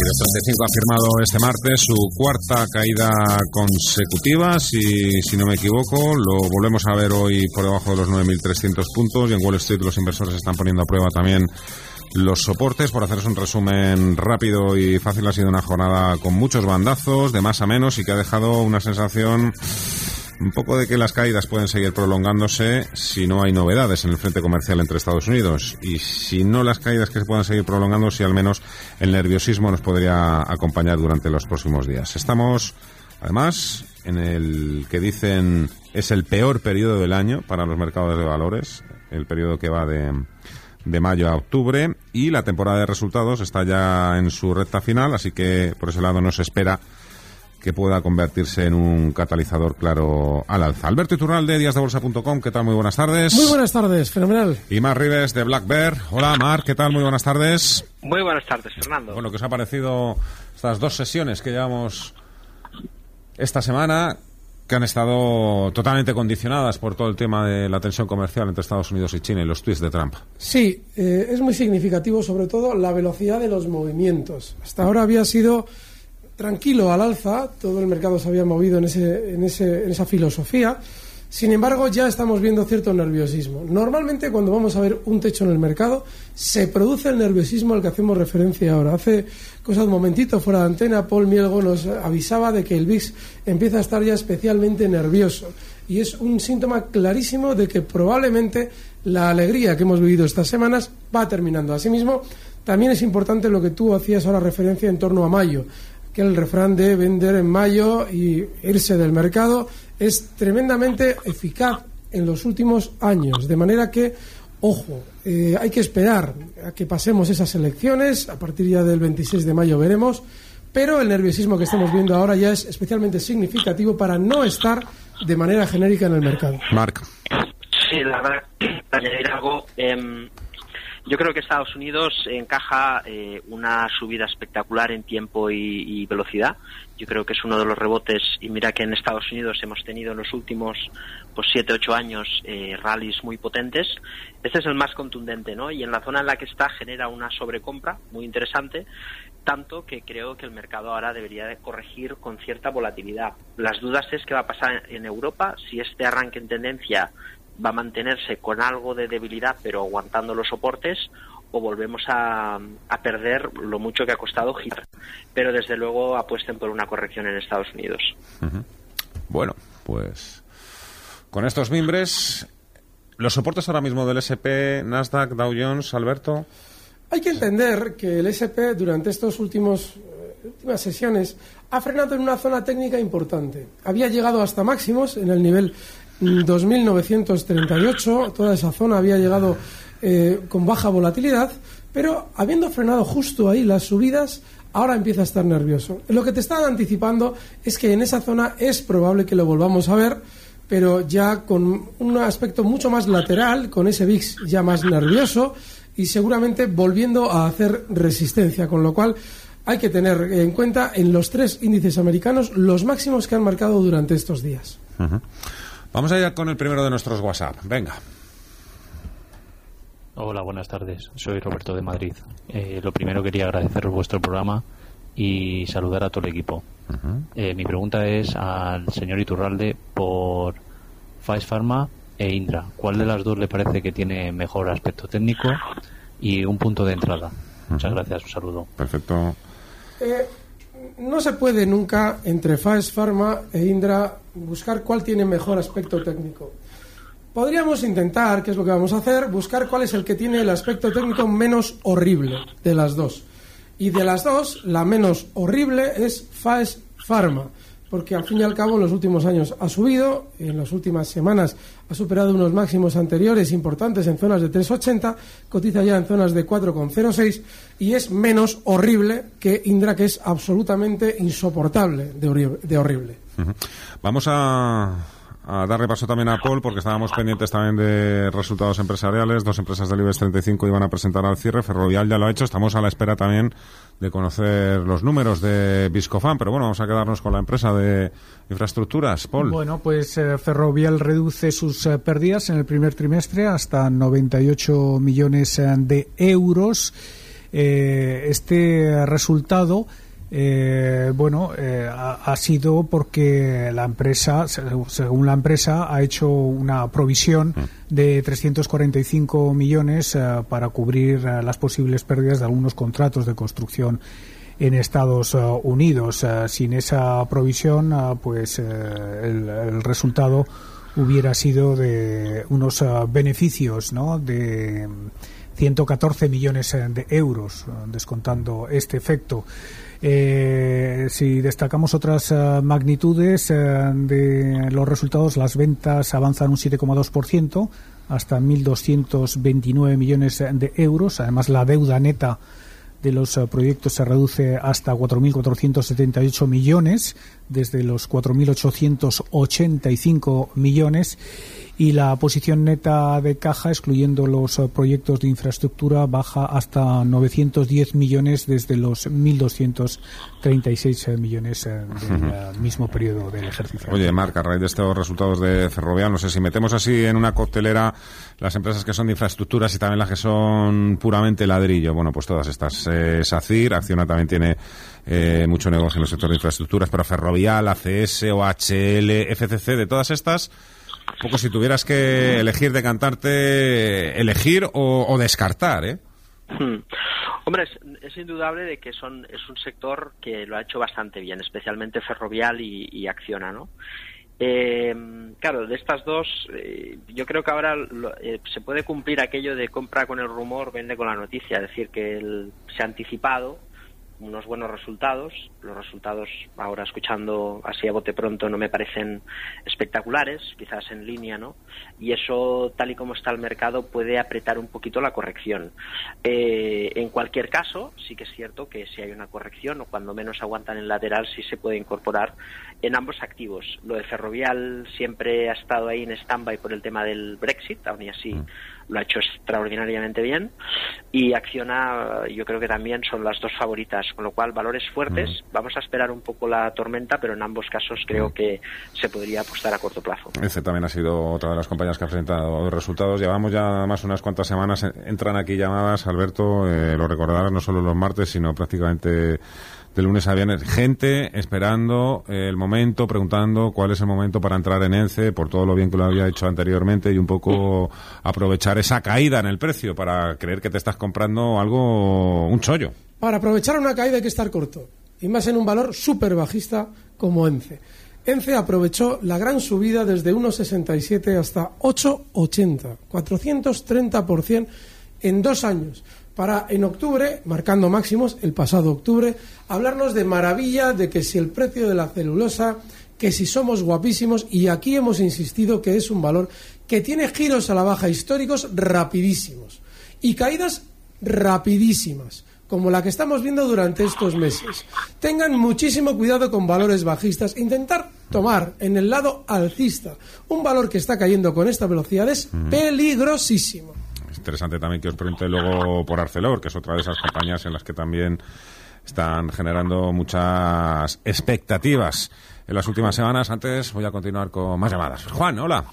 El 35 ha firmado este martes su cuarta caída consecutiva, si, si no me equivoco. Lo volvemos a ver hoy por debajo de los 9.300 puntos y en Wall Street los inversores están poniendo a prueba también los soportes. Por haceros un resumen rápido y fácil, ha sido una jornada con muchos bandazos, de más a menos y que ha dejado una sensación un poco de que las caídas pueden seguir prolongándose si no hay novedades en el frente comercial entre Estados Unidos. Y si no las caídas que se puedan seguir prolongando, si al menos el nerviosismo nos podría acompañar durante los próximos días. Estamos, además, en el que dicen es el peor periodo del año para los mercados de valores, el periodo que va de, de mayo a octubre, y la temporada de resultados está ya en su recta final, así que por ese lado no se espera que pueda convertirse en un catalizador claro al alza. Alberto Iturralde, de díasdebolsa.com, ¿qué tal? Muy buenas tardes. Muy buenas tardes, fenomenal. Y Mar Rives de Black Bear. Hola Mar, ¿qué tal? Muy buenas tardes. Muy buenas tardes, Fernando. Bueno, ¿qué os ha parecido estas dos sesiones que llevamos esta semana? que han estado totalmente condicionadas por todo el tema de la tensión comercial entre Estados Unidos y China y los tweets de Trump. Sí, eh, es muy significativo sobre todo la velocidad de los movimientos. Hasta ahora había sido tranquilo al alza, todo el mercado se había movido en, ese, en, ese, en esa filosofía. Sin embargo, ya estamos viendo cierto nerviosismo. Normalmente, cuando vamos a ver un techo en el mercado, se produce el nerviosismo al que hacemos referencia ahora. Hace cosa un momentito fuera de antena, Paul Mielgo nos avisaba de que el VIX empieza a estar ya especialmente nervioso. Y es un síntoma clarísimo de que probablemente la alegría que hemos vivido estas semanas va terminando. Asimismo, también es importante lo que tú hacías ahora referencia en torno a mayo que el refrán de vender en mayo y irse del mercado es tremendamente eficaz en los últimos años. De manera que, ojo, eh, hay que esperar a que pasemos esas elecciones. A partir ya del 26 de mayo veremos. Pero el nerviosismo que estamos viendo ahora ya es especialmente significativo para no estar de manera genérica en el mercado. Marc. Sí, la verdad, para añadir algo, em, yo creo que Estados Unidos encaja eh, una subida espectacular en tiempo y, velocidad. Yo creo que es uno de los rebotes y mira que en Estados Unidos hemos tenido en los últimos pues siete ocho años eh, rallies muy potentes. Este es el más contundente, ¿no? Y en la zona en la que está genera una sobrecompra muy interesante tanto que creo que el mercado ahora debería de corregir con cierta volatilidad. Las dudas es qué va a pasar en Europa si este arranque en tendencia va a mantenerse con algo de debilidad pero aguantando los soportes o volvemos a, perder lo mucho que ha costado girar. Pero desde luego apuesten por una corrección en Estados Unidos. Bueno, pues con estos mimbres, los soportes ahora mismo del SP, Nasdaq, Dow Jones, Alberto. Hay que entender que el SP durante estos últimos eh, últimas sesiones ha frenado en una zona técnica importante. Había llegado hasta máximos en el nivel 2.938, toda esa zona había llegado eh, con baja volatilidad, pero habiendo frenado justo ahí las subidas, ahora empieza a estar nervioso. Lo que te están anticipando es que en esa zona es probable que lo volvamos a ver, pero ya con un aspecto mucho más lateral, con ese VIX ya más nervioso y seguramente volviendo a hacer resistencia, con lo cual hay que tener en cuenta en los tres índices americanos los máximos que han marcado durante estos días. Vamos a ir con el primero de nuestros WhatsApp. Venga. Hola, buenas tardes. Soy Roberto de Madrid. Eh, lo primero quería agradecer vuestro programa y saludar a todo el equipo. Eh, mi pregunta es al señor Iturralde por Faes Pharma e Indra. ¿Cuál de las dos le parece que tiene mejor aspecto técnico y un punto de entrada? Muchas gracias, un saludo. Perfecto. Eh, no se puede nunca entre Faes Pharma e Indra buscar cuál tiene mejor aspecto técnico. Podríamos intentar, que es lo que vamos a hacer, buscar cuál es el que tiene el aspecto técnico menos horrible de las dos. Y de las dos, la menos horrible es Faes Pharma, porque al fin y al cabo en los últimos años ha subido, en las últimas semanas ha superado unos máximos anteriores importantes en zonas de 3,80, cotiza ya en zonas de 4,06 y es menos horrible que Indra, que es absolutamente insoportable de horrible. Vamos a a darle paso también a Paul, porque estábamos pendientes también de resultados empresariales. Dos empresas del IBEX 35 iban a presentar al cierre. Ferrovial ya lo ha hecho. Estamos a la espera también de conocer los números de Viscofan. Pero bueno, vamos a quedarnos con la empresa de infraestructuras. Paul. Bueno, pues eh, Ferrovial reduce sus eh, pérdidas en el primer trimestre hasta 98 millones eh, de euros. este resultado eh, bueno, eh, ha, sido porque la empresa, según la empresa, ha hecho una provisión mm. de 345 millones eh, para cubrir las posibles pérdidas de algunos contratos de construcción en Estados Unidos. sin esa provisión, pues el, el, resultado hubiera sido de unos beneficios, ¿no? De 114 millones de euros, descontando este efecto. Eh, si destacamos otras eh, magnitudes eh, de los resultados, las ventas avanzan un 7,2% hasta 1.229 millones de euros. Además, la deuda neta de los proyectos se reduce hasta 4.478 millones, desde los 4.885 millones y la posición neta de caja, excluyendo los eh, proyectos de infraestructura, baja hasta 910 millones desde los 1.236 eh, millones eh, del mismo periodo del ejercicio. Oye, Marc, a raíz de estos resultados de Ferrovial, no sé si metemos así en una coctelera las empresas que son de infraestructuras y también las que son puramente ladrillo. Bueno, pues todas estas. SACIR, Acciona también tiene mucho negocio en el sector de infraestructuras, pero Ferrovial, ACS, OHL, FCC, de todas estas poco si tuvieras que elegir de cantarte, elegir o, descartar, ¿eh? Hmm. Hombre, es, indudable de que son, es un sector que lo ha hecho bastante bien, especialmente Ferrovial y, Acciona, ¿no? Eh, claro, de estas dos, eh, yo creo que ahora eh, se puede cumplir aquello de compra con el rumor, vende con la noticia, es decir, que se ha anticipado unos buenos resultados. Los resultados, ahora escuchando así a bote pronto, no me parecen espectaculares, quizás en línea, ¿no? Y eso, tal y como está el mercado, puede apretar un poquito la corrección. Eh, en cualquier caso, sí que es cierto que si hay una corrección o cuando menos aguantan en lateral, sí se puede incorporar en ambos activos. Lo de Ferrovial siempre ha estado ahí en stand-by por el tema del Brexit, aún y así. Mm lo ha hecho extraordinariamente bien y Acciona yo creo que también son las dos favoritas, con lo cual valores fuertes. Mm. Vamos a esperar un poco la tormenta, pero en ambos casos creo mm. que se podría apostar a corto plazo. Ese también ha sido otra de las compañías que ha presentado resultados. Llevamos ya más unas cuantas semanas, entran aquí llamadas, Alberto, eh, lo recordarás no solo los martes, sino prácticamente de lunes a viernes. Gente esperando el momento, preguntando cuál es el momento para entrar en ENCE, por todo lo bien que lo había hecho anteriormente y un poco aprovechar esa caída en el precio para creer que te estás comprando algo, un chollo. Para aprovechar una caída hay que estar corto, y más en un valor súper bajista como ENCE. ENCE aprovechó la gran subida desde 1,67 hasta 8,80, 430% en dos años para en octubre, marcando máximos, el pasado octubre, hablarnos de maravilla, de que si el precio de la celulosa, que si somos guapísimos, y aquí hemos insistido que es un valor que tiene giros a la baja históricos rapidísimos y caídas rapidísimas como la que estamos viendo durante estos meses. Tengan muchísimo cuidado con valores bajistas. Intentar tomar en el lado alcista un valor que está cayendo con esta velocidad es peligrosísimo interesante también que os pregunte luego por Arcelor, que es otra de esas compañías en las que también están generando muchas expectativas en las últimas semanas. Antes voy a continuar con más llamadas. Juan, hola.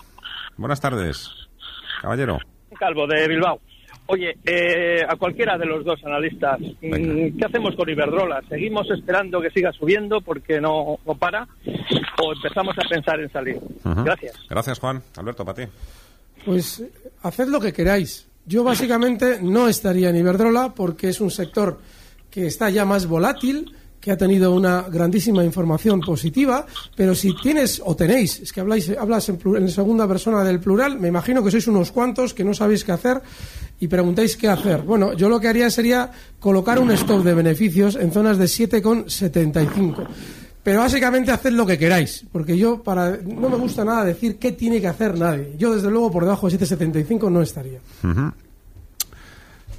Buenas tardes. Caballero. Calvo de Bilbao. Oye, eh, a cualquiera de los dos analistas, mm, ¿qué hacemos con Iberdrola? ¿Seguimos esperando que siga subiendo porque no, no para? ¿O empezamos a pensar en salir? Gracias. Gracias, Juan. Alberto, para ti. Pues haced lo que queráis. Yo básicamente no estaría en Iberdrola porque es un sector que está ya más volátil, que ha tenido una grandísima información positiva, pero si tienes o tenéis, es que habláis, hablas en, en segunda persona del plural, me imagino que sois unos cuantos que no sabéis qué hacer y preguntáis qué hacer. Bueno, yo lo que haría sería colocar un stop de beneficios en zonas de 7,75. Pero básicamente haced lo que queráis, porque yo para no me gusta nada decir qué tiene que hacer nadie. Yo desde luego por debajo de 7,75 no estaría.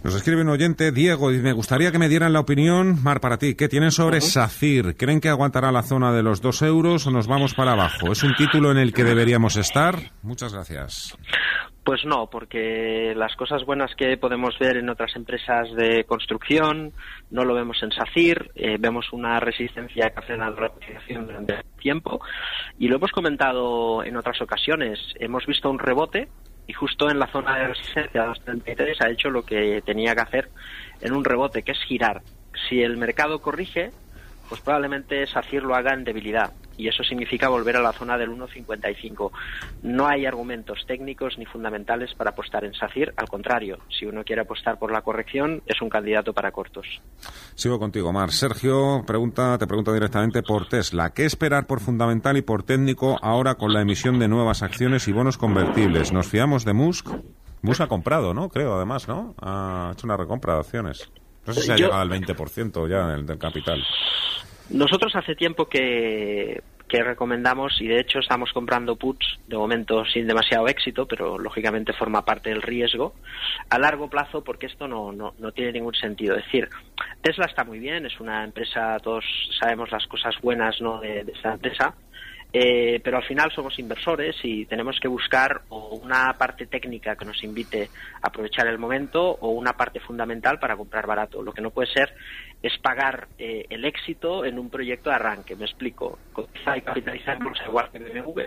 Nos escribe un oyente, Diego, y me gustaría que me dieran la opinión, Mar, para ti, ¿qué tienen sobre SACIR? ¿Creen que aguantará la zona de los dos euros o nos vamos para abajo? ¿Es un título en el que deberíamos estar? Muchas gracias. Pues no, porque las cosas buenas que podemos ver en otras empresas de construcción no lo vemos en SACIR, eh, vemos una resistencia que hace la recuperación durante tiempo y lo hemos comentado en otras ocasiones. Hemos visto un rebote y justo en la zona de resistencia de los 33 ha hecho lo que tenía que hacer en un rebote, que es girar. Si el mercado corrige, pues probablemente SACIR lo haga en debilidad y eso significa volver a la zona del 1,55. No hay argumentos técnicos ni fundamentales para apostar en SACIR, al contrario, si uno quiere apostar por la corrección, es un candidato para cortos. Sigo contigo, Mar. Sergio pregunta, te pregunto directamente por Tesla. ¿Qué esperar por fundamental y por técnico ahora con la emisión de nuevas acciones y bonos convertibles? ¿Nos fiamos de Musk? Musk ha comprado, ¿no? Creo, además, ¿no? Ha hecho una recompra de acciones. No sé si ha Yo- llegado al 20% ya del, del capital. Nosotros hace tiempo que, recomendamos y de hecho estamos comprando puts de momento sin demasiado éxito, pero lógicamente forma parte del riesgo a largo plazo porque esto no, no, no tiene ningún sentido. Es decir, Tesla está muy bien, es una empresa, todos sabemos las cosas buenas ¿no? de, de esta empresa. Eh, pero al final somos inversores y tenemos que buscar o una parte técnica que nos invite a aprovechar el momento o una parte fundamental para comprar barato. Lo que no puede ser es pagar eh, el éxito en un proyecto de arranque. Me explico. Cotiza y capitaliza en bolsa igual que BMW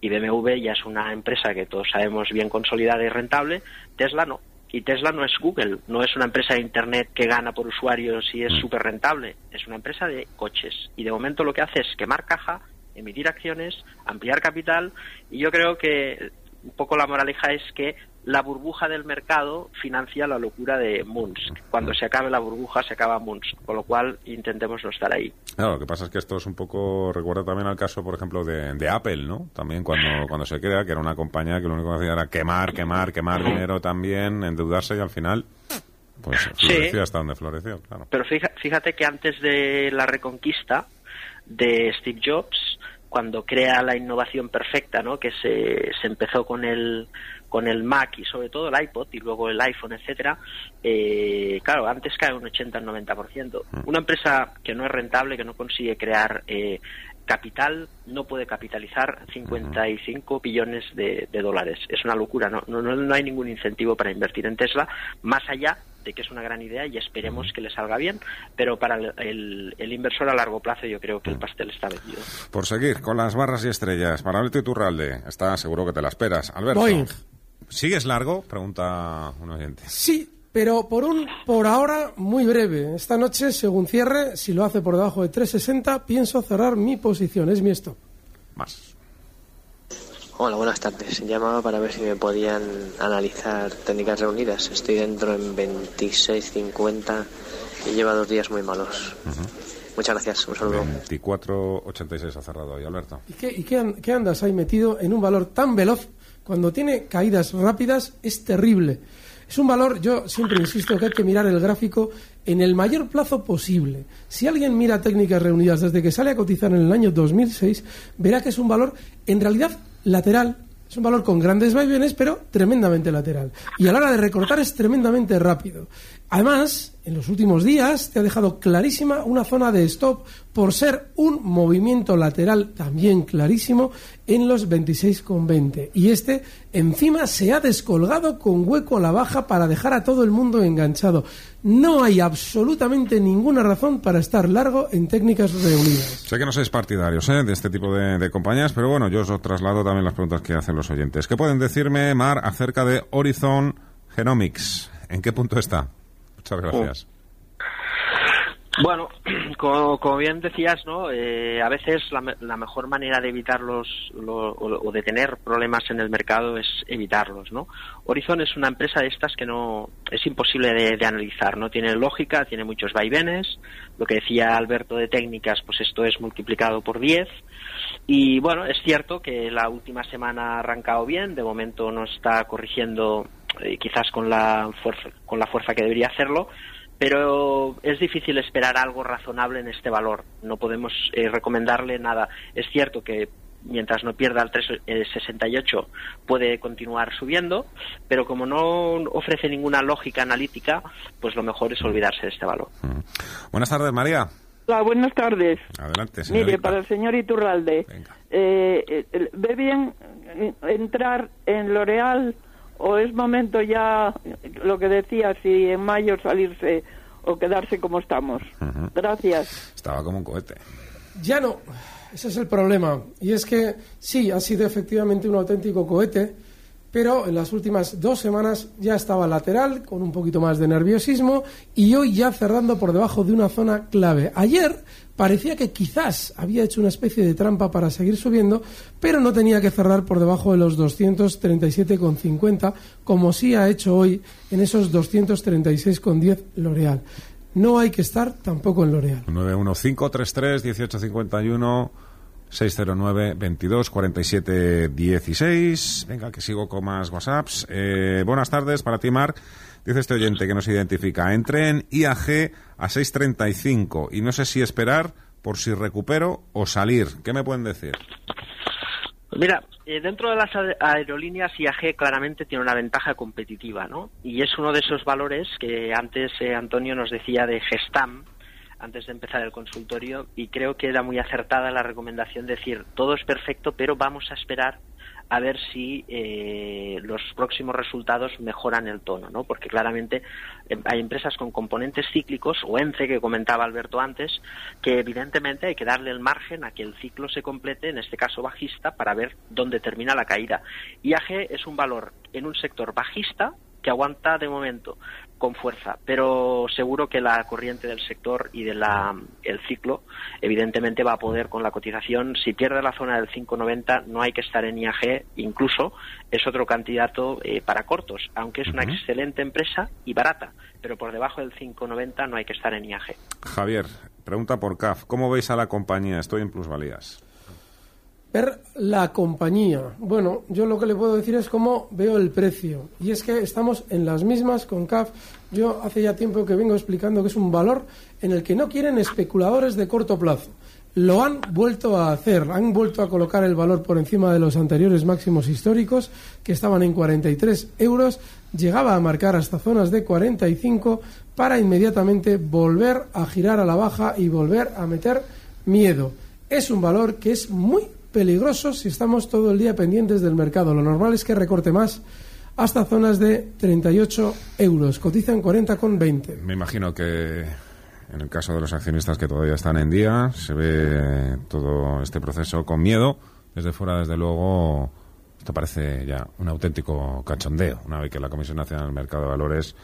y BMW ya es una empresa que todos sabemos bien consolidada y rentable. Tesla no. Y Tesla no es Google, no es una empresa de Internet que gana por usuarios y es súper rentable. Es una empresa de coches. Y de momento lo que hace es quemar caja, emitir acciones, ampliar capital. Y yo creo que un poco la moraleja es que la burbuja del mercado financia la locura de Munsk. Cuando se acabe la burbuja, se acaba Munsk. Con lo cual, intentemos no estar ahí. Claro, lo que pasa es que esto es un poco, recuerda también al caso, por ejemplo, de, de Apple, ¿no? También cuando, cuando se crea, que era una compañía que lo único que hacía era quemar, quemar, quemar dinero también, endeudarse y al final, pues Sí. floreció hasta donde floreció, claro. Pero fíjate que antes de la reconquista de Steve Jobs, cuando crea la innovación perfecta, ¿no? que se, se empezó con el con el Mac y sobre todo el iPod y luego el iPhone, etcétera, eh, claro, antes cae un 80 al 90%. Una empresa que no es rentable, que no consigue crear eh, capital, no puede capitalizar 55 billones de, de dólares. Es una locura, ¿no? No, no, no hay ningún incentivo para invertir en Tesla, más allá de que es una gran idea y esperemos que le salga bien, pero para el, el- el inversor a largo plazo yo creo que el pastel está vendido. Por seguir con las barras y estrellas, para Alberto Iturralde, está seguro que te la esperas. Alberto, Boing. ¿sigues largo? Pregunta un oyente. Sí, pero por un por ahora muy breve. Esta noche, según cierre, si lo hace por debajo de 360, pienso cerrar mi posición. Es mi stop. Más. Hola, buenas tardes. Llamaba para ver si me podían analizar técnicas reunidas. Estoy dentro en 26.50 y lleva dos días muy malos. Muchas gracias. Un saludo. 24.86 ha cerrado hoy, Alberto. ¿Y qué, y qué an- qué andas ahí metido en un valor tan veloz? Cuando tiene caídas rápidas es terrible. Es un valor, yo siempre insisto que hay que mirar el gráfico en el mayor plazo posible. Si alguien mira técnicas reunidas desde que sale a cotizar en el año 2006, verá que es un valor en realidad lateral. Es un valor con grandes vaivenes, pero tremendamente lateral. Y a la hora de recortar es tremendamente rápido. Además, en los últimos días te ha dejado clarísima una zona de stop por ser un movimiento lateral también clarísimo en los 26,20. Y este encima se ha descolgado con hueco a la baja para dejar a todo el mundo enganchado. No hay absolutamente ninguna razón para estar largo en técnicas reunidas. Sé que no sois partidarios ¿eh? de este tipo de, de compañías, pero bueno, yo os traslado también las preguntas que hacen los oyentes. ¿Qué pueden decirme, Mar, acerca de Horizon Genomics? ¿en qué punto está? Muchas gracias. Bueno, como, bien decías, ¿no? Eh, a veces la, mejor manera de evitarlos o, de tener problemas en el mercado es evitarlos, ¿no? Horizon es una empresa de estas que no es imposible de, analizar, no tiene lógica, tiene muchos vaivenes. Lo que decía Alberto de técnicas, pues esto es multiplicado por 10. Y bueno, es cierto que la última semana ha arrancado bien, de momento no está corrigiendo eh, quizás con la fuerza con la fuerza que debería hacerlo pero es difícil esperar algo razonable en este valor. No podemos eh, recomendarle nada. Es cierto que mientras no pierda el 368 puede continuar subiendo, pero como no ofrece ninguna lógica analítica, pues lo mejor es olvidarse de este valor. Mm. Buenas tardes, María. Hola, buenas tardes. Adelante, señorita. Mire, para el señor Iturralde, eh, eh, ¿ve bien entrar en L'Oreal o es momento ya, lo que decía, si en mayo salirse o quedarse como estamos. Gracias. Estaba como un cohete. Ya no, ese es el problema. Y es que sí, ha sido efectivamente un auténtico cohete, pero en las últimas dos semanas ya estaba lateral, con un poquito más de nerviosismo, y hoy ya cerrando por debajo de una zona clave. Ayer parecía que quizás había hecho una especie de trampa para seguir subiendo, pero no tenía que cerrar por debajo de los 237,50, como sí ha hecho hoy en esos 236,10 L'Oreal. No hay que estar tampoco en L'Oreal. 915331851 609 22 47 16. Venga, que sigo con más WhatsApps. Eh, buenas tardes para ti, Marc. Dice este oyente que nos identifica. Entré en IAG a 6.35 y no sé si esperar por si recupero o salir. ¿Qué me pueden decir? Mira, eh, dentro de las aerolíneas IAG claramente tiene una ventaja competitiva, ¿no? Y es uno de esos valores que antes eh, Antonio nos decía de Gestam, antes de empezar el consultorio, y creo que era muy acertada la recomendación de decir, todo es perfecto, pero vamos a esperar a ver si eh, los próximos resultados mejoran el tono, ¿no? Porque claramente eh, hay empresas con componentes cíclicos, o ENCE, que comentaba Alberto antes, que evidentemente hay que darle el margen a que el ciclo se complete, en este caso bajista, para ver dónde termina la caída. IAG es un valor en un sector bajista que aguanta de momento con fuerza, pero seguro que la corriente del sector y del el ciclo evidentemente va a poder con la cotización, si pierde la zona del 5.90 no hay que estar en IAG, incluso es otro candidato eh, para cortos, aunque es una excelente empresa y barata, pero por debajo del 5.90 no hay que estar en IAG. Javier, pregunta por CAF, ¿cómo veis a la compañía? Estoy en plusvalías la compañía. Bueno, yo lo que le puedo decir es cómo veo el precio. Y es que estamos en las mismas con CAF. Yo hace ya tiempo que vengo explicando que es un valor en el que no quieren especuladores de corto plazo. Lo han vuelto a hacer, han vuelto a colocar el valor por encima de los anteriores máximos históricos, que estaban en 43 euros, llegaba a marcar hasta zonas de 45 para inmediatamente volver a girar a la baja y volver a meter miedo. Es un valor que es muy peligroso si estamos todo el día pendientes del mercado. Lo normal es que recorte más hasta zonas de 38 euros. Cotizan 40,20. Me imagino que en el caso de los accionistas que todavía están en día, se ve todo este proceso con miedo. Desde fuera, desde luego, esto parece ya un auténtico cachondeo, una vez que la Comisión Nacional del Mercado de Valores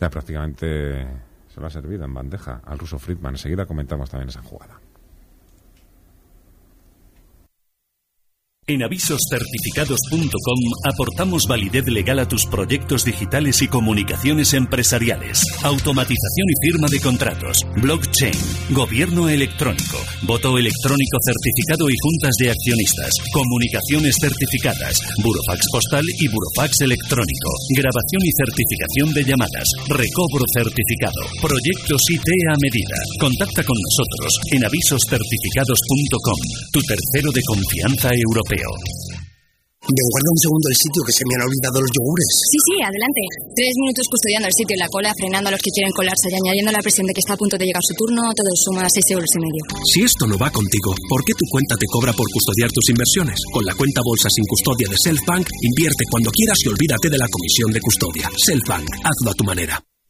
ya prácticamente se lo ha servido en bandeja al ruso Friedman. Enseguida comentamos también esa jugada. En avisoscertificados.com aportamos validez legal a tus proyectos digitales y comunicaciones empresariales, automatización y firma de contratos, blockchain, gobierno electrónico, voto electrónico certificado y juntas de accionistas, comunicaciones certificadas, burofax postal y burofax electrónico, grabación y certificación de llamadas, recobro certificado, proyectos IT a medida. Contacta con nosotros en avisoscertificados.com, tu tercero de confianza europeo. Ven, guarda un segundo el sitio que se me han olvidado los yogures. Sí, sí, adelante. Tres minutos custodiando el sitio y la cola, frenando a los que quieren colarse y añadiendo la presión de que está a punto de llegar su turno, todo suma seis euros y medio. Si esto no va contigo, ¿por qué tu cuenta te cobra por custodiar tus inversiones? Con la cuenta bolsa sin custodia de Selfbank, invierte cuando quieras y olvídate de la comisión de custodia. Selfbank, hazlo a tu manera.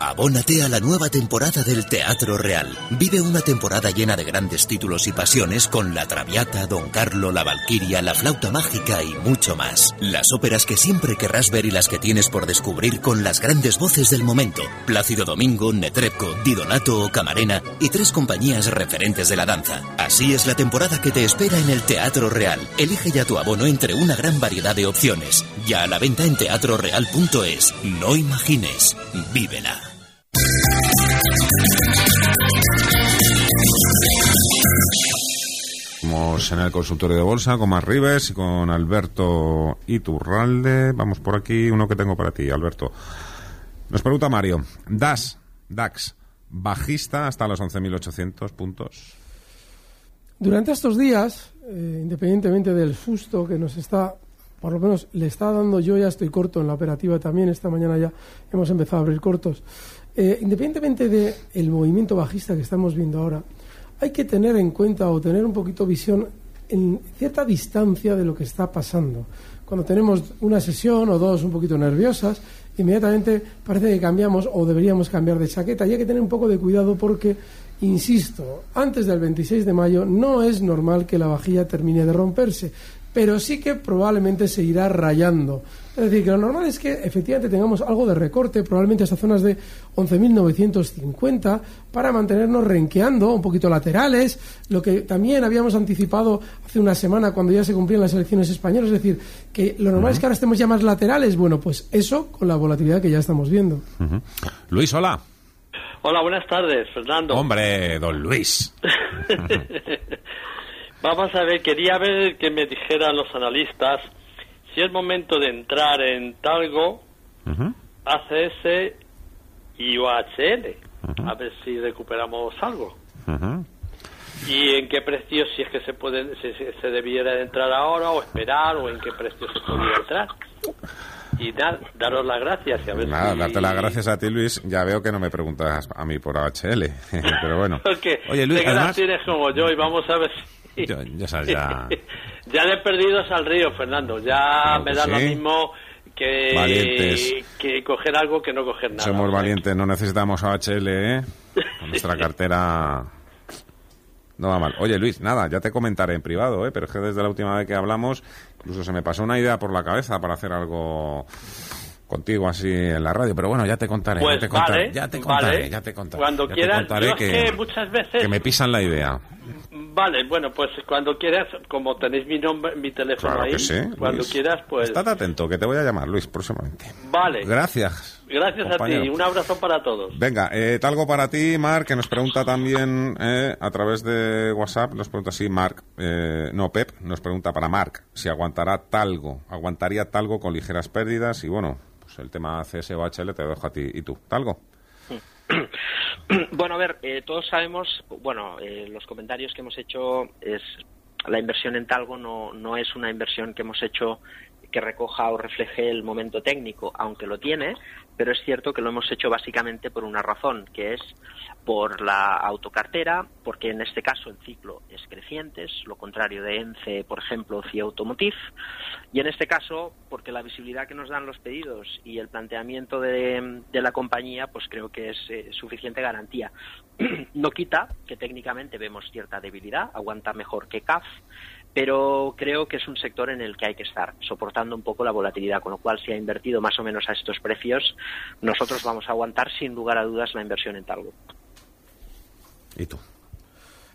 Abónate a la nueva temporada del Teatro Real. Vive una temporada llena de grandes títulos y pasiones con La Traviata, Don Carlo, La Valquiria, La Flauta Mágica y mucho más. Las óperas que siempre querrás ver y las que tienes por descubrir con las grandes voces del momento. Plácido Domingo, Netrebko, Didonato o Camarena y tres compañías referentes de la danza. Así es la temporada que te espera en el Teatro Real. Elige ya tu abono entre una gran variedad de opciones. Ya a la venta en teatroreal.es. No imagines, vívela. Estamos en el consultorio de bolsa con Mar Rives y con Alberto Iturralde. Vamos por aquí, uno que tengo para ti, Alberto. Nos pregunta Mario, DAS, DAX, bajista hasta los 11.800 puntos. Durante estos días, eh, independientemente del susto que nos está, por lo menos le está dando, yo ya estoy corto en la operativa también, esta mañana ya hemos empezado a abrir cortos. Eh, independientemente del movimiento bajista que estamos viendo ahora, hay que tener en cuenta o tener un poquito visión en cierta distancia de lo que está pasando. Cuando tenemos una sesión o dos un poquito nerviosas, inmediatamente parece que cambiamos o deberíamos cambiar de chaqueta. Y hay que tener un poco de cuidado porque, insisto, antes del 26 de mayo no es normal que la vajilla termine de romperse pero sí que probablemente se irá rayando. Es decir, que lo normal es que efectivamente tengamos algo de recorte, probablemente hasta zonas de 11.950, para mantenernos renqueando, un poquito laterales, lo que también habíamos anticipado hace una semana cuando ya se cumplían las elecciones españolas, es decir, que lo normal es que ahora estemos ya más laterales. Bueno, pues eso con la volatilidad que ya estamos viendo. Luis, hola. Hola, buenas tardes, Fernando. Hombre, don Luis. Vamos a ver, quería ver que me dijeran los analistas si es momento de entrar en Talgo, ACS y OHL, a ver si recuperamos algo. ¿Y en qué precio, si es que se puede, si se debiera entrar ahora o esperar, o en qué precio se podría entrar? Y daros las gracias. Y a ver nada, darte las gracias a ti, Luis. Ya veo que no me preguntas a mí por AHL, pero bueno. Oye, Luis, además... tienes como yo y vamos a ver si ya, ya... de perdidos al río, Fernando. Ya me da lo mismo que, que coger algo que no coger nada. Somos valientes, no necesitamos AHL, ¿eh? nuestra cartera no va mal. Oye, Luis, nada, ya te comentaré en privado, ¿eh? Pero es que desde la última vez que hablamos, incluso se me pasó una idea por la cabeza para hacer algo contigo así en la radio, pero bueno, ya te contaré, ya pues te contaré, ya te contaré, ya te contaré. Cuando quieras, que, muchas veces que me pisan la idea. Vale, bueno, pues cuando quieras, como tenéis mi nombre, mi teléfono ahí, cuando quieras, pues... Estate atento, que te voy a llamar, Luis, próximamente. Vale. Gracias. Gracias a ti, un abrazo para todos. Venga, eh, talgo para ti, Marc, que nos pregunta también eh, a través de WhatsApp, nos pregunta así, Marc, eh, no, Pep, nos pregunta para Marc, si aguantará talgo, aguantaría talgo con ligeras pérdidas, y bueno, pues el tema CSOHL te dejo a ti, ¿y tú? ¿Talgo? Bueno, a ver, eh, todos sabemos, bueno, eh, los comentarios que hemos hecho es la inversión en Talgo no, no es una inversión que hemos hecho que recoja o refleje el momento técnico, aunque lo tiene, pero es cierto que lo hemos hecho básicamente por una razón, que es por la autocartera, porque en este caso el ciclo es creciente, es lo contrario de ENCE, por ejemplo, CIA Automotive, y en este caso porque la visibilidad que nos dan los pedidos y el planteamiento de, la compañía, pues creo que es eh, suficiente garantía. no quita que técnicamente vemos cierta debilidad, aguanta mejor que CAF, pero creo que es un sector en el que hay que estar soportando un poco la volatilidad, con lo cual si ha invertido más o menos a estos precios, nosotros vamos a aguantar sin lugar a dudas la inversión en Talgo. ¿Y tú?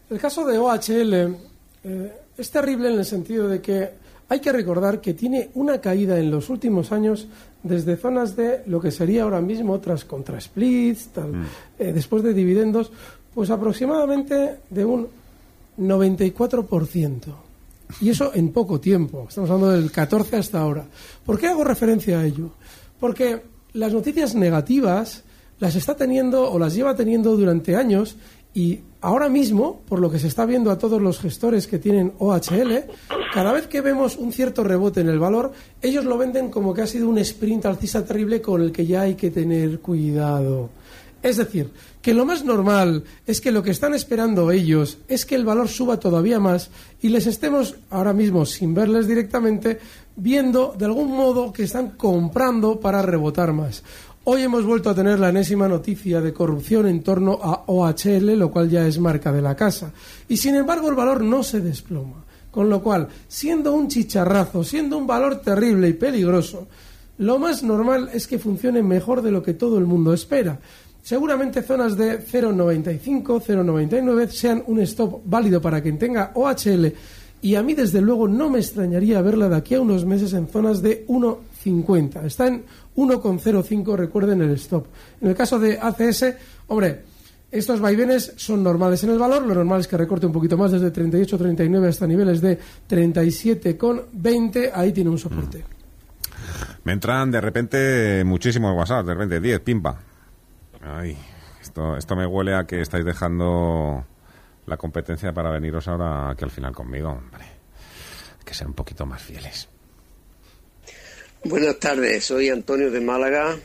El caso de OHL eh, es terrible en el sentido de que hay que recordar que tiene una caída en los últimos años desde zonas de lo que sería ahora mismo tras contra splits, mm. eh, después de dividendos, pues aproximadamente de un 94%. Y eso en poco tiempo. Estamos hablando del 14 hasta ahora. ¿Por qué hago referencia a ello? Porque las noticias negativas las está teniendo o las lleva teniendo durante años Y ahora mismo, por lo que se está viendo a todos los gestores que tienen OHL, cada vez que vemos un cierto rebote en el valor, ellos lo venden como que ha sido un sprint alcista terrible con el que ya hay que tener cuidado. Es decir, que lo más normal es que lo que están esperando ellos es que el valor suba todavía más y les estemos ahora mismo, sin verles directamente, viendo de algún modo que están comprando para rebotar más. Hoy hemos vuelto a tener la enésima noticia de corrupción en torno a OHL, lo cual ya es marca de la casa. Y sin embargo el valor no se desploma. Con lo cual, siendo un chicharrazo, siendo un valor terrible y peligroso, lo más normal es que funcione mejor de lo que todo el mundo espera seguramente zonas de 0,95, 0,99 sean un stop válido para quien tenga OHL y a mí desde luego no me extrañaría verla de aquí a unos meses en zonas de 1,50. Está en 1,05, recuerden el stop. En el caso de ACS, hombre, estos vaivenes son normales en el valor, lo normal es que recorte un poquito más desde 38,39 hasta niveles de 37,20, ahí tiene un soporte. Me entran de repente muchísimos WhatsApp, de repente 10, pimpa. Ay, esto, esto me huele a que estáis dejando la competencia para veniros ahora aquí al final conmigo. Hombre, hay que ser un poquito más fieles. Buenas tardes, soy Antonio de Málaga.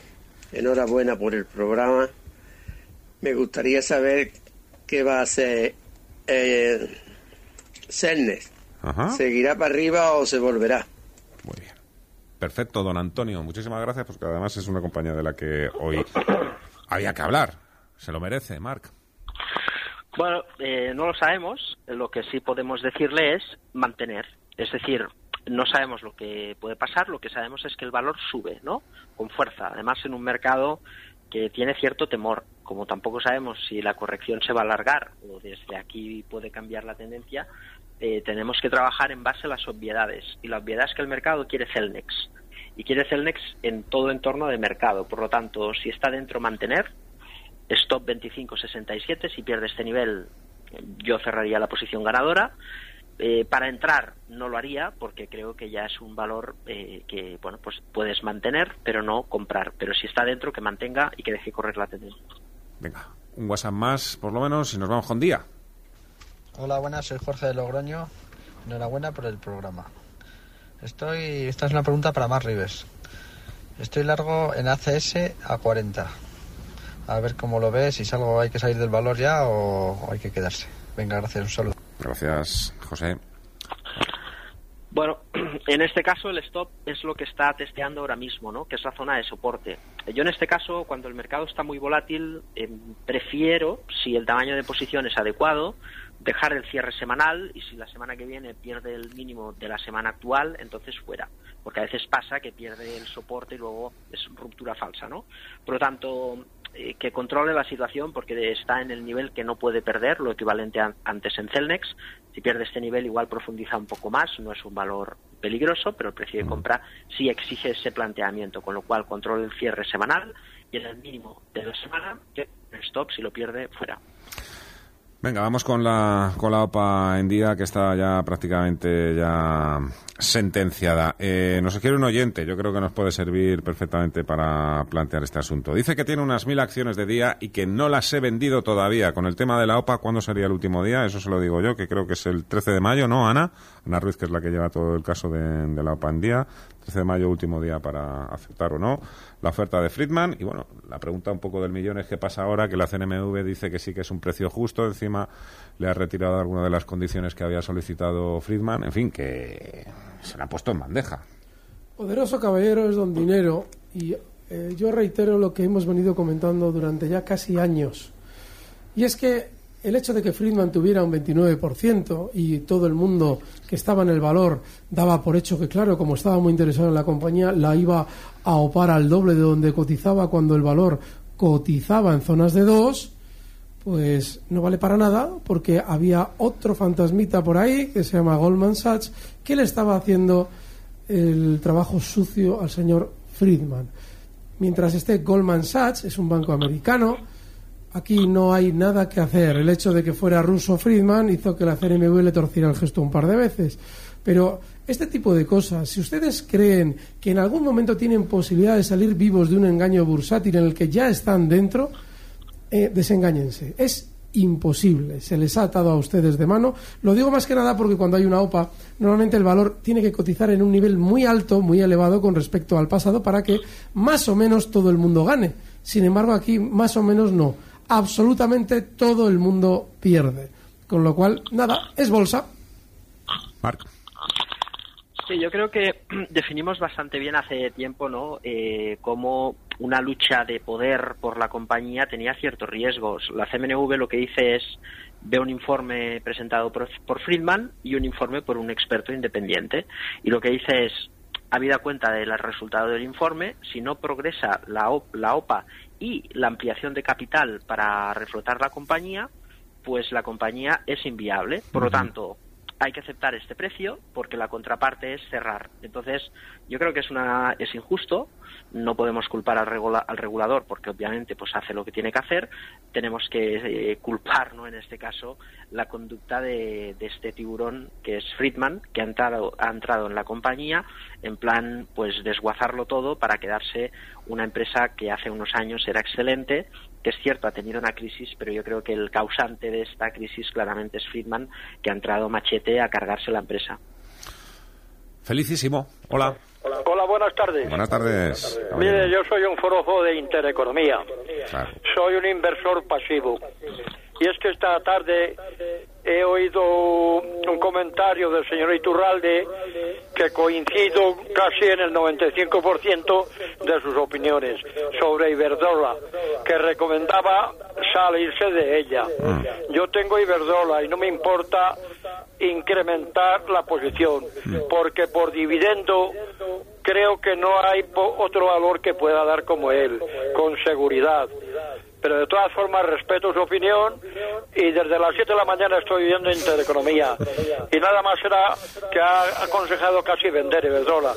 Enhorabuena por el programa. Me gustaría saber qué va a hacer eh, Cernes. ¿Seguirá para arriba o se volverá? Muy bien. Perfecto, don Antonio. Muchísimas gracias, porque además es una compañía de la que hoy había que hablar. Se lo merece, Marc. Bueno, eh, no lo sabemos. Lo que sí podemos decirle es mantener. Es decir, no sabemos lo que puede pasar. Lo que sabemos es que el valor sube, ¿no? Con fuerza. Además, en un mercado que tiene cierto temor. Como tampoco sabemos si la corrección se va a alargar o desde aquí puede cambiar la tendencia, eh, tenemos que trabajar en base a las obviedades. Y la obviedad es que el mercado quiere Celnex y quiere Celnex en todo entorno de mercado. Por lo tanto, si está dentro, mantener. Stop 25.67. Si pierde este nivel, yo cerraría la posición ganadora. Eh, para entrar no lo haría porque creo que ya es un valor eh, que bueno pues puedes mantener pero no comprar pero si está dentro que mantenga y que deje correr la tendencia venga un WhatsApp más por lo menos y nos vamos con día hola buenas soy Jorge de Logroño enhorabuena por el programa Estoy, esta es una pregunta para más Rives. Estoy largo en ACS a 40. A ver cómo lo ves, si salgo hay que salir del valor ya o hay que quedarse. Venga, gracias, un saludo. Gracias, José. Bueno, en este caso el stop es lo que está testeando ahora mismo, ¿no? Que es la zona de soporte. Yo en este caso, cuando el mercado está muy volátil, em, prefiero, si el tamaño de posición es adecuado, dejar el cierre semanal y si la semana que viene pierde el mínimo de la semana actual, entonces fuera. Porque a veces pasa que pierde el soporte y luego es ruptura falsa, ¿no? Por lo tanto, eh, que controle la situación porque está en el nivel que no puede perder, lo equivalente a, antes en Celnex. Si pierde este nivel, igual profundiza un poco más, no es un valor peligroso, pero el precio de compra sí exige ese planteamiento, con lo cual controle el cierre semanal y en el mínimo de la semana, que stop si lo pierde fuera. Venga, vamos con la, con la OPA en día que está ya prácticamente ya sentenciada. Eh, nos quiere un oyente, yo creo que nos puede servir perfectamente para plantear este asunto. Dice que tiene unas mil acciones de día y que no las he vendido todavía. Con el tema de la OPA, ¿cuándo sería el último día? Eso se lo digo yo, que creo que es el 13 de mayo, ¿no, Ana? Ana Ruiz, que es la que lleva todo el caso de, de la OPA en día. 13 de mayo, último día para aceptar o no la oferta de Friedman. Y bueno, la pregunta un poco del millón es qué pasa ahora, que la CNMV dice que sí que es un precio justo, encima le ha retirado alguna de las condiciones que había solicitado Friedman, en fin, que se la ha puesto en bandeja. Poderoso caballero es don dinero y eh, yo reitero lo que hemos venido comentando durante ya casi años. Y es que el hecho de que Friedman tuviera un 29% y todo el mundo que estaba en el valor daba por hecho que, claro, como estaba muy interesado en la compañía, la iba a opar al doble de donde cotizaba cuando el valor cotizaba en zonas de 2, pues no vale para nada porque había otro fantasmita por ahí que se llama Goldman Sachs que le estaba haciendo el trabajo sucio al señor Friedman. Mientras este Goldman Sachs es un banco americano, aquí no hay nada que hacer. El hecho de que fuera ruso Friedman hizo que la CNMV le torciera el gesto un par de veces. Pero este tipo de cosas, si ustedes creen que en algún momento tienen posibilidad de salir vivos de un engaño bursátil en el que ya están dentro, eh, desengáñense. Es imposible. Se les ha atado a ustedes de mano. Lo digo más que nada porque cuando hay una OPA, normalmente el valor tiene que cotizar en un nivel muy alto, muy elevado con respecto al pasado para que más o menos todo el mundo gane. Sin embargo, aquí más o menos no. Absolutamente todo el mundo pierde. Con lo cual, nada, es bolsa. Marc. Sí, yo creo que definimos bastante bien hace tiempo, ¿no? Eh, cómo una lucha de poder por la compañía tenía ciertos riesgos. La CMNV lo que dice es ve un informe presentado por, por Friedman y un informe por un experto independiente. Y lo que dice es, habida cuenta del resultado del informe, si no progresa la, la OPA y la ampliación de capital para reflotar la compañía, pues la compañía es inviable. Por lo tanto, hay que aceptar este precio porque la contraparte es cerrar. Entonces, yo creo que es una es injusto, no podemos culpar al, al regulador porque obviamente pues hace lo que tiene que hacer, tenemos que eh, culpar, ¿no? en este caso, la conducta de, de, este tiburón que es Friedman, que ha entrado ha entrado en la compañía en plan pues desguazarlo todo para quedarse una empresa que hace unos años era excelente que es cierto, ha tenido una crisis, pero yo creo que el causante de esta crisis claramente es Friedman, que ha entrado machete a cargarse la empresa. Felicísimo. Hola. Hola, buenas tardes. Buenas tardes. Mire, yo soy un forojo de Intereconomía. Soy un inversor pasivo. Y es que esta tarde he oído un comentario del señor Iturralde que coincido casi en el 95% de sus opiniones sobre Iberdrola, que recomendaba salirse de ella. Mm. Yo tengo Iberdrola y no me importa incrementar la posición, mm. porque por dividendo creo que no hay otro valor que pueda dar como él, con seguridad pero de todas formas respeto su opinión y desde las 7 de la mañana estoy viendo Intereconomía y nada más será que ha aconsejado casi vender Iberdrola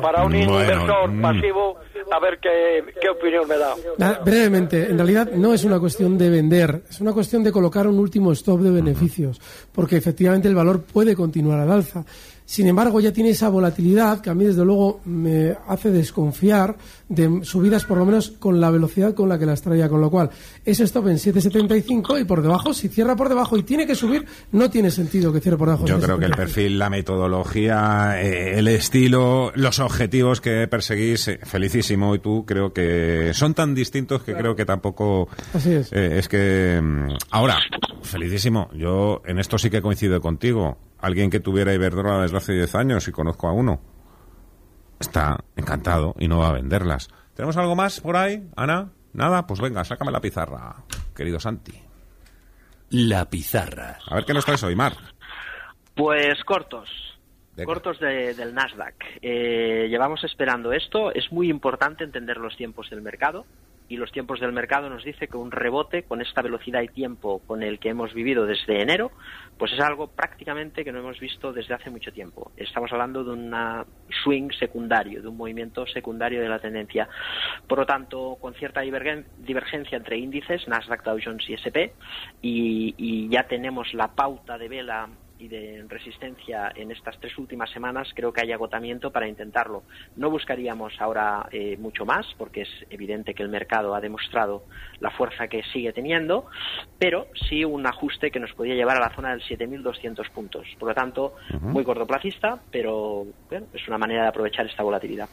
para un inversor mm. pasivo a ver qué, qué opinión me da. brevemente, en realidad no es una cuestión de vender, es una cuestión de colocar un último stop de beneficios, porque efectivamente el valor puede continuar al alza. Sin embargo, ya tiene esa volatilidad que a mí, desde luego, me hace desconfiar de subidas, por lo menos con la velocidad con la que las traía. Con lo cual, ese stop en 7,75 y por debajo, si cierra por debajo y tiene que subir, no tiene sentido que cierre por debajo. Yo creo que el perfil, la metodología, eh, el estilo, los objetivos que perseguís, eh, felicísimo. Y tú creo que son tan distintos que creo que tampoco. Así es. Eh, es que. Mm, ahora, felicísimo. Yo en esto sí que coincido contigo alguien que tuviera Iberdrola desde hace 10 años y conozco a uno, está encantado y no va a venderlas. ¿Tenemos algo más por ahí, Ana? Nada, pues venga, sácame la pizarra, querido Santi. La pizarra. A ver qué nos traes hoy, Mar. Pues cortos. Cortos del Nasdaq. Eh, llevamos esperando esto. Es muy importante entender los tiempos del mercado y los tiempos del mercado nos dice que un rebote con esta velocidad y tiempo con el que hemos vivido desde enero, pues es algo prácticamente que no hemos visto desde hace mucho tiempo. Estamos hablando de un swing secundario, de un movimiento secundario de la tendencia. Por lo tanto, con cierta divergencia entre índices, Nasdaq, Dow Jones y S&P, y ya tenemos la pauta de vela y de resistencia en estas tres últimas semanas, creo que hay agotamiento para intentarlo. No buscaríamos ahora eh, mucho más, porque es evidente que el mercado ha demostrado la fuerza que sigue teniendo, pero sí un ajuste que nos podría llevar a la zona del 7.200 puntos. Por lo tanto, muy cortoplacista, pero es una manera de aprovechar esta volatilidad.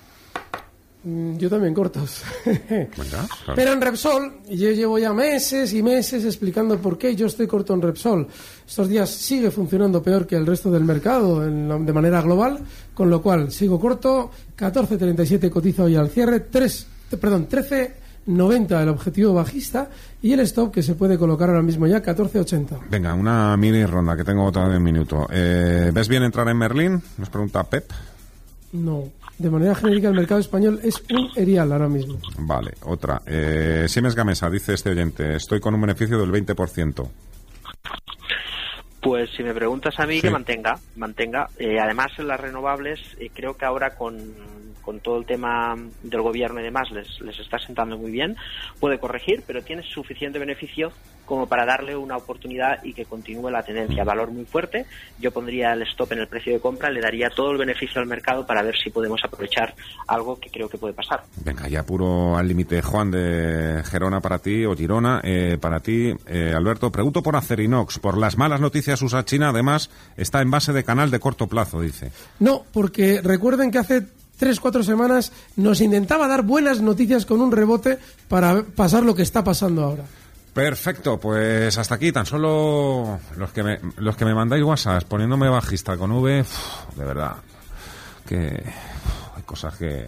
Mm, yo también cortos. Pero en Repsol, yo llevo ya meses y meses explicando por qué yo estoy corto en Repsol. Estos días sigue funcionando peor que el resto del mercado de manera global, con lo cual sigo corto. 14.37 cotiza hoy al cierre, 3, perdón, 13.90 el objetivo bajista y el stop que se puede colocar ahora mismo ya 14.80. Venga, una mini ronda que tengo otra de un minuto. Eh, ¿Ves bien entrar en Berlín? Nos pregunta Pep. No de manera genérica el mercado español es un erial ahora mismo. Vale, otra. Eh, Siemens Gamesa, dice este oyente, estoy con un beneficio del 20%. Pues si me preguntas a mí, que mantenga, mantenga. Eh, además, en las renovables, eh, creo que ahora con, con, todo el tema del gobierno y demás les, les está sentando muy bien. Puede corregir, pero tiene suficiente beneficio como para darle una oportunidad y que continúe la tendencia. Valor muy fuerte, yo pondría el stop en el precio de compra, le daría todo el beneficio al mercado para ver si podemos aprovechar algo que creo que puede pasar. Venga, ya puro al límite, Juan de Gerona para ti, o Girona eh, para ti, eh, Alberto. Pregunto por Acerinox, por las malas noticias USA China, además está en base de canal de corto plazo, dice. No, porque recuerden que hace tres, cuatro semanas nos intentaba dar buenas noticias con un rebote para pasar lo que está pasando ahora. Perfecto, pues hasta aquí tan solo los que me, los que me mandáis WhatsApp poniéndome bajista con V, de verdad, que hay cosas que,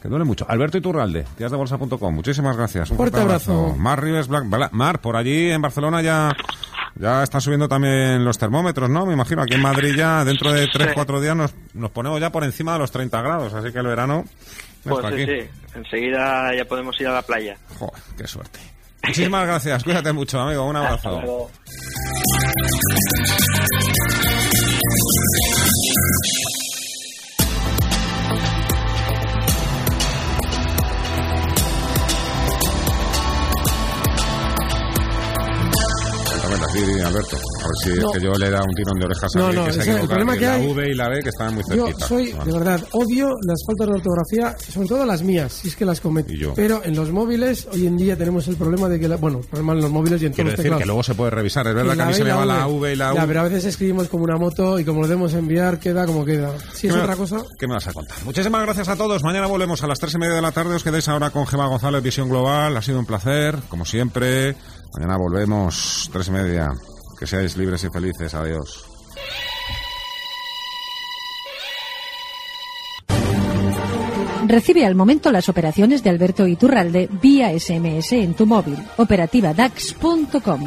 que duelen mucho. Alberto Iturralde, díasdebolsa.com, muchísimas gracias. Un fuerte, abrazo. Mar Rives Black, Mar, por allí en Barcelona ya ya están subiendo también los termómetros, ¿no? Me imagino, aquí en Madrid ya dentro de 3, 4 días nos, nos ponemos ya por encima de los 30 grados, así que el verano... Pues sí, sí, enseguida ya podemos ir a la playa. Joder, qué suerte. Muchísimas gracias, cuídate mucho, amigo, un abrazo. Alberto. A ver si es que yo le da un tirón de orejas a no, no, que se el problema que la hay, V y la B que están muy cerquita. Yo soy, de verdad, odio las faltas de ortografía, sobre todo las mías, si es que las cometo. Pero en los móviles, hoy en día tenemos el problema de que, la, bueno, el problema en los móviles y en Quiero todos los decir teclados. que luego se puede revisar. Es verdad que a mí se me va la V y la U. Ya, pero a veces escribimos como una moto y como lo debemos enviar, queda como queda. Si es ¿Qué me- otra cosa... ¿Qué me vas a contar? Muchísimas gracias a todos. Mañana volvemos a las tres y media de la tarde. Os quedáis ahora con Gemma González, Visión Global. Ha sido un placer, como siempre. Mañana volvemos, tres y media. Que seáis libres y felices. Adiós. Recibe al momento las operaciones de Alberto Iturralde vía SMS en tu móvil. Operativa DAX.com.